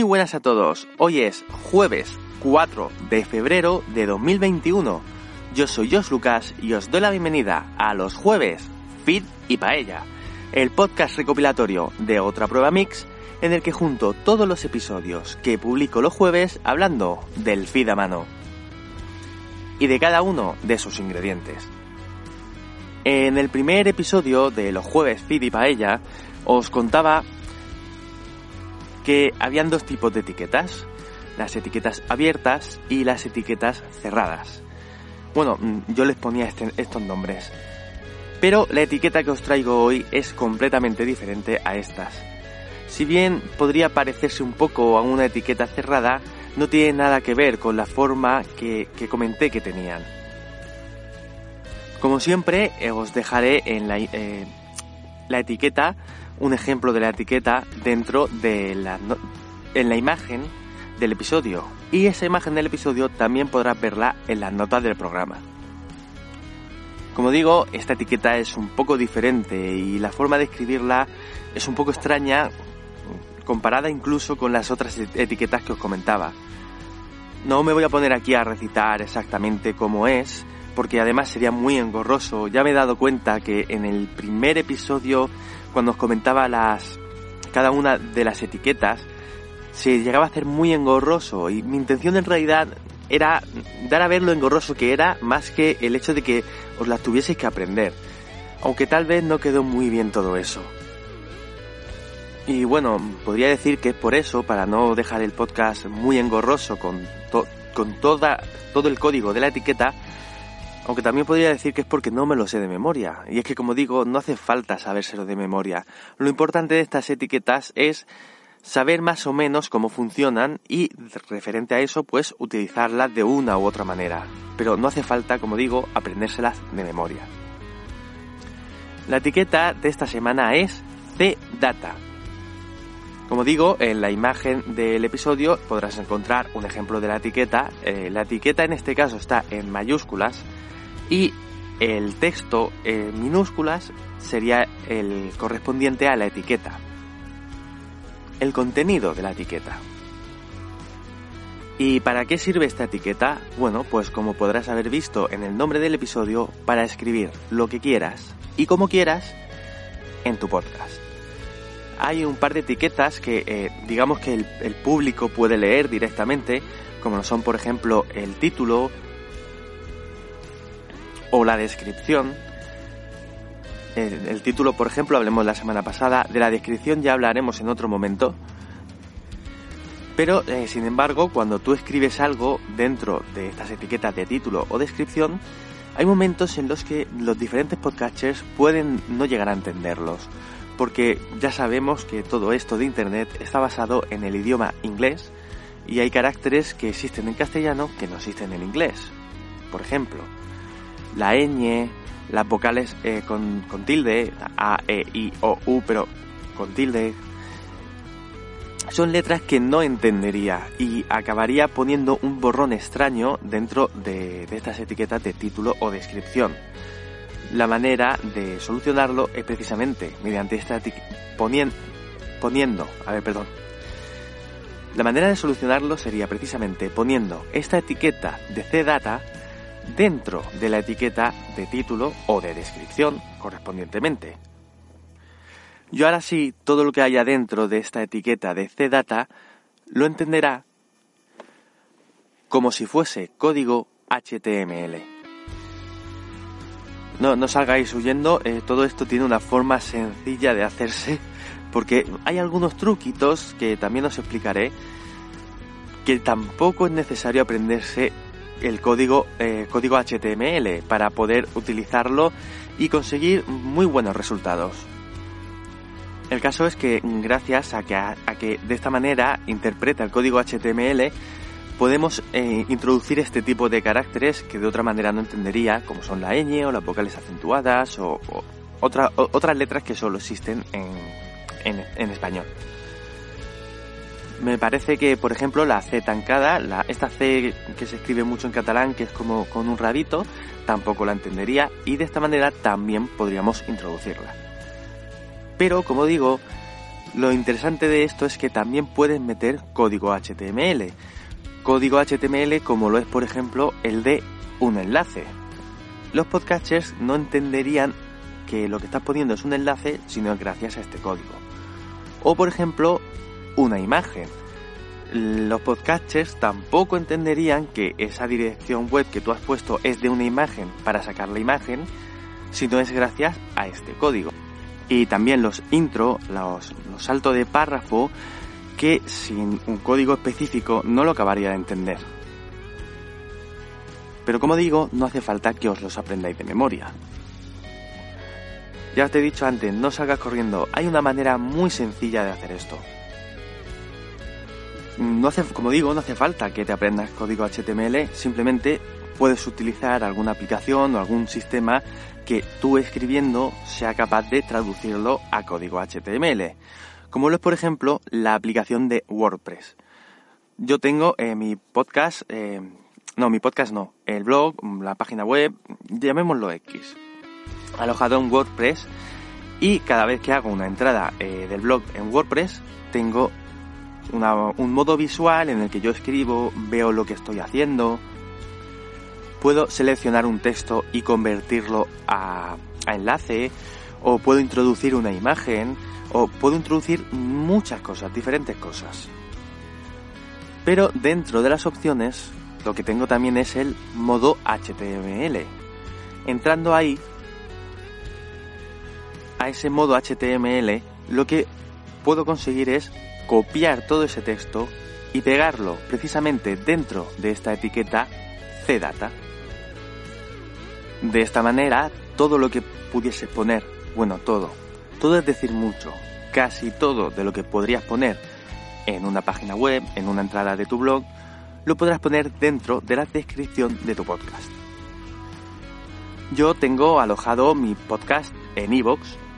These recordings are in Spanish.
Muy buenas a todos. Hoy es jueves 4 de febrero de 2021. Yo soy Jos Lucas y os doy la bienvenida a los jueves Feed y Paella, el podcast recopilatorio de otra prueba mix en el que junto todos los episodios que publico los jueves hablando del feed a mano y de cada uno de sus ingredientes. En el primer episodio de los jueves feed y paella os contaba que habían dos tipos de etiquetas, las etiquetas abiertas y las etiquetas cerradas. Bueno, mm, yo les ponía este, estos nombres. Pero la etiqueta que os traigo hoy es completamente diferente a estas. Si bien podría parecerse un poco a una etiqueta cerrada, no tiene nada que ver con la forma que, comenté que tenían. Como siempre, os dejaré en la, eh, la etiqueta un ejemplo de la etiqueta dentro de la, en la imagen del episodio. Y esa imagen del episodio también podrás verla en las notas del programa. Como digo, esta etiqueta es un poco diferente y la forma de escribirla es un poco extraña comparada incluso con las otras etiquetas que os comentaba. No me voy a poner aquí a recitar exactamente cómo es, porque además sería muy engorroso. Ya me he dado cuenta que en el primer episodio cuando os comentaba las cada una de las etiquetas, se llegaba a hacer muy engorroso y mi intención en realidad era dar a ver lo engorroso que era más que el hecho de que os las tuvieseis que aprender. Aunque tal vez no quedó muy bien todo eso. Y bueno, podría decir que es por eso, para no dejar el podcast muy engorroso con, con toda, todo el código de la etiqueta, aunque también podría decir que es porque no me lo sé de memoria. Y es que, como digo, no hace falta sabérselo de memoria. Lo importante de estas etiquetas es saber más o menos cómo funcionan y, referente a eso, pues utilizarlas de una u otra manera. Pero no hace falta, como digo, aprendérselas de memoria. La etiqueta de esta semana es C-Data. Como digo, en la imagen del episodio podrás encontrar un ejemplo de la etiqueta. Eh, la etiqueta en este caso está en mayúsculas y el texto en minúsculas sería el correspondiente a la etiqueta. El contenido de la etiqueta. ¿Y para qué sirve esta etiqueta? Bueno, pues como podrás haber visto en el nombre del episodio, para escribir lo que quieras y como quieras en tu podcast. Hay un par de etiquetas que eh, digamos que el, el público puede leer directamente, como son por ejemplo el título, o la descripción. El, título, por ejemplo, hablemos la semana pasada, de la descripción ya hablaremos en otro momento. Pero, eh, sin embargo, cuando tú escribes algo dentro de estas etiquetas de título o descripción, hay momentos en los que los diferentes podcasters pueden no llegar a entenderlos, porque ya sabemos que todo esto de Internet está basado en el idioma inglés y hay caracteres que existen en castellano que no existen en inglés. Por ejemplo, la ñ, las vocales eh, con, con, tilde, A, E, I, O, U, pero con tilde. Son letras que no entendería y acabaría poniendo un borrón extraño dentro de, estas etiquetas de título o descripción. La manera de solucionarlo es precisamente mediante esta poniendo, poniendo, a ver, perdón. La manera de solucionarlo sería precisamente poniendo esta etiqueta de C-Data dentro de la etiqueta de título o de descripción correspondientemente. Yo ahora sí, todo lo que haya dentro de esta etiqueta de CData lo entenderá como si fuese código HTML. No, no salgáis huyendo, eh, todo esto tiene una forma sencilla de hacerse, porque hay algunos truquitos que también os explicaré, que tampoco es necesario aprenderse el código, eh, código HTML para poder utilizarlo y conseguir muy buenos resultados. El caso es que gracias a que, a, que de esta manera interpreta el código HTML, podemos eh, introducir este tipo de caracteres que de otra manera no entendería, como son la ñ o las vocales acentuadas o, otras letras que solo existen en español me parece que, por ejemplo, la C tancada, esta C que se escribe mucho en catalán, que es como con un rabito, tampoco la entendería y de esta manera también podríamos introducirla. Pero, como digo, lo interesante de esto es que también puedes meter código HTML. Código HTML como lo es por ejemplo el de un enlace. Los podcasters no entenderían que lo que estás poniendo es un enlace sino gracias a este código. O por ejemplo una imagen. Los podcasters tampoco entenderían que esa dirección web que tú has puesto es de una imagen para sacar la imagen si no es gracias a este código y también los intro, los, saltos de párrafo, que sin un código específico no lo acabaría de entender. Pero como digo, no hace falta que os los aprendáis de memoria. Ya os he dicho antes, no salgas corriendo. Hay una manera muy sencilla de hacer esto. No hace, como digo, no hace falta que te aprendas código HTML, simplemente puedes utilizar alguna aplicación o algún sistema que tú escribiendo sea capaz de traducirlo a código HTML, como lo es por ejemplo la aplicación de WordPress. Yo tengo eh, mi podcast, eh, no, mi podcast no, el blog, la página web, llamémoslo X, alojado en WordPress y cada vez que hago una entrada eh, del blog en WordPress tengo un modo visual en el que yo escribo, veo lo que estoy haciendo, puedo seleccionar un texto y convertirlo a, enlace, o puedo introducir una imagen, o puedo introducir muchas cosas, diferentes cosas. Pero dentro de las opciones, lo que tengo también es el modo HTML. Entrando ahí, a ese modo HTML, lo que puedo conseguir es copiar todo ese texto y pegarlo precisamente dentro de esta etiqueta CData. De esta manera, todo lo que pudiese poner, bueno, todo, todo es decir mucho, casi todo de lo que podrías poner en una página web, en una entrada de tu blog, lo podrás poner dentro de la descripción de tu podcast. Yo tengo alojado mi podcast en iVoox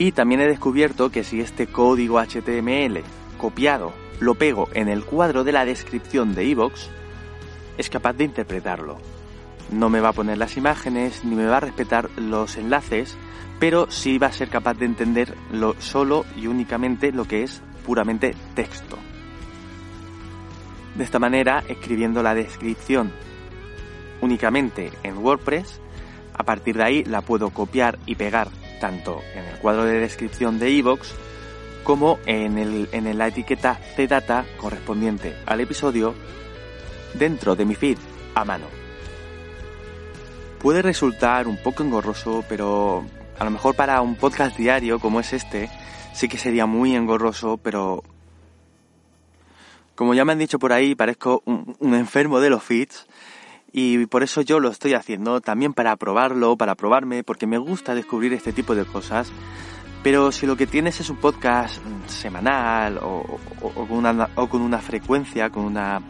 y también he descubierto que si este código HTML copiado lo pego en el cuadro de la descripción de iVoox, es capaz de interpretarlo no me va a poner las imágenes ni me va a respetar los enlaces, pero sí va a ser capaz de entender lo, solo y únicamente lo que es puramente texto. De esta manera, escribiendo la descripción únicamente en WordPress, a partir de ahí la puedo copiar y pegar tanto en el cuadro de descripción de iVoox como en, el, en la etiqueta CData correspondiente al episodio dentro de mi feed a mano. Puede resultar un poco engorroso, pero a lo mejor para un podcast diario como es este, sí que sería muy engorroso, pero como ya me han dicho por ahí, parezco un, enfermo de los feeds y por eso yo lo estoy haciendo, también para probarlo, para probarme, porque me gusta descubrir este tipo de cosas. Pero si lo que tienes es un podcast semanal o, con una, o con una frecuencia, con una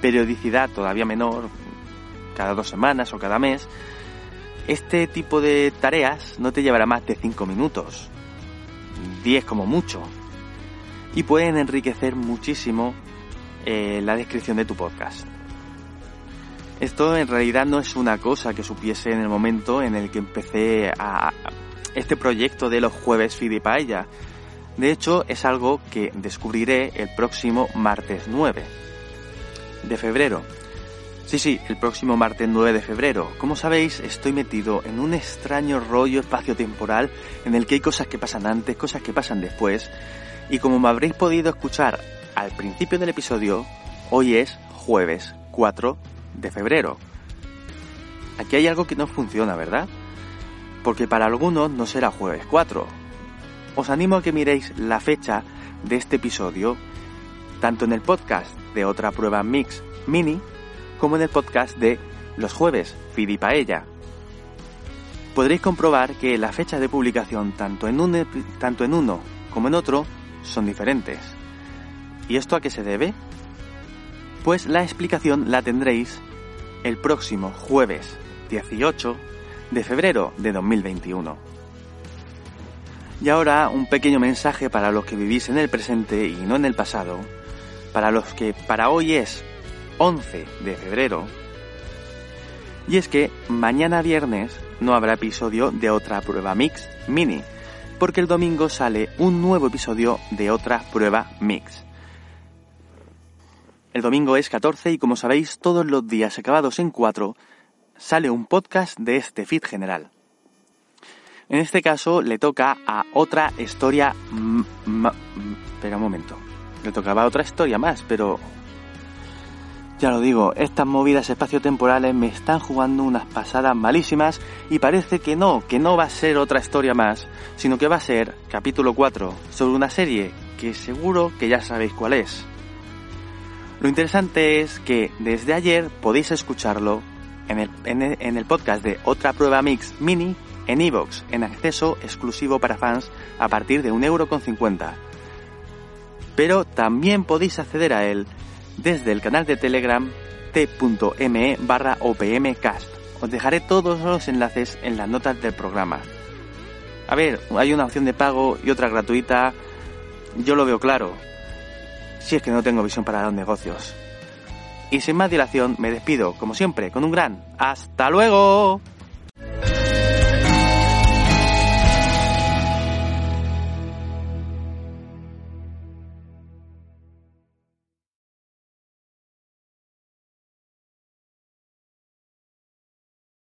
periodicidad todavía menor, cada dos semanas o cada mes, este tipo de tareas no te llevará más de 5 minutos, 10 como mucho, y pueden enriquecer muchísimo eh, la descripción de tu podcast. Esto en realidad no es una cosa que supiese en el momento en el que empecé a este proyecto de los jueves Fidi Paella. De hecho, es algo que descubriré el próximo martes 9 de febrero Sí, sí, el próximo martes 9 de febrero. Como sabéis, estoy metido en un extraño rollo espacio-temporal en el que hay cosas que pasan antes, cosas que pasan después. Y como me habréis podido escuchar al principio del episodio, hoy es jueves 4 de febrero. Aquí hay algo que no funciona, ¿verdad? Porque para algunos no será jueves 4. Os animo a que miréis la fecha de este episodio, tanto en el podcast de otra prueba Mix Mini, como en el podcast de Los jueves, Fidi Paella. Podréis comprobar que la fecha de publicación tanto en, un, tanto en uno como en otro son diferentes. ¿Y esto a qué se debe? Pues la explicación la tendréis el próximo jueves 18 de febrero de 2021. Y ahora un pequeño mensaje para los que vivís en el presente y no en el pasado, para los que para hoy es 11 de febrero. Y es que mañana viernes no habrá episodio de otra prueba mix mini. porque el domingo sale un nuevo episodio de otra prueba mix. El domingo es 14 y como sabéis, todos los días acabados en 4 sale un podcast de este feed general. En este caso le toca a otra historia... Espera un momento. Le tocaba otra historia más, pero... Ya lo digo, estas movidas espaciotemporales me están jugando unas pasadas malísimas y parece que no, que no va a ser otra historia más, sino que va a ser capítulo 4 sobre una serie que seguro que ya sabéis cuál es. Lo interesante es que desde ayer podéis escucharlo en el, en el, podcast de Otra Prueba Mix Mini en iVoox, en acceso exclusivo para fans a partir de 1,50€. Pero también podéis acceder a él desde el canal de Telegram t.me barra opmcast. Os dejaré todos los enlaces en las notas del programa. A ver, hay una opción de pago y otra gratuita. Yo lo veo claro, si es que no tengo visión para los negocios. Y sin más dilación, me despido, como siempre, con un gran ¡Hasta luego!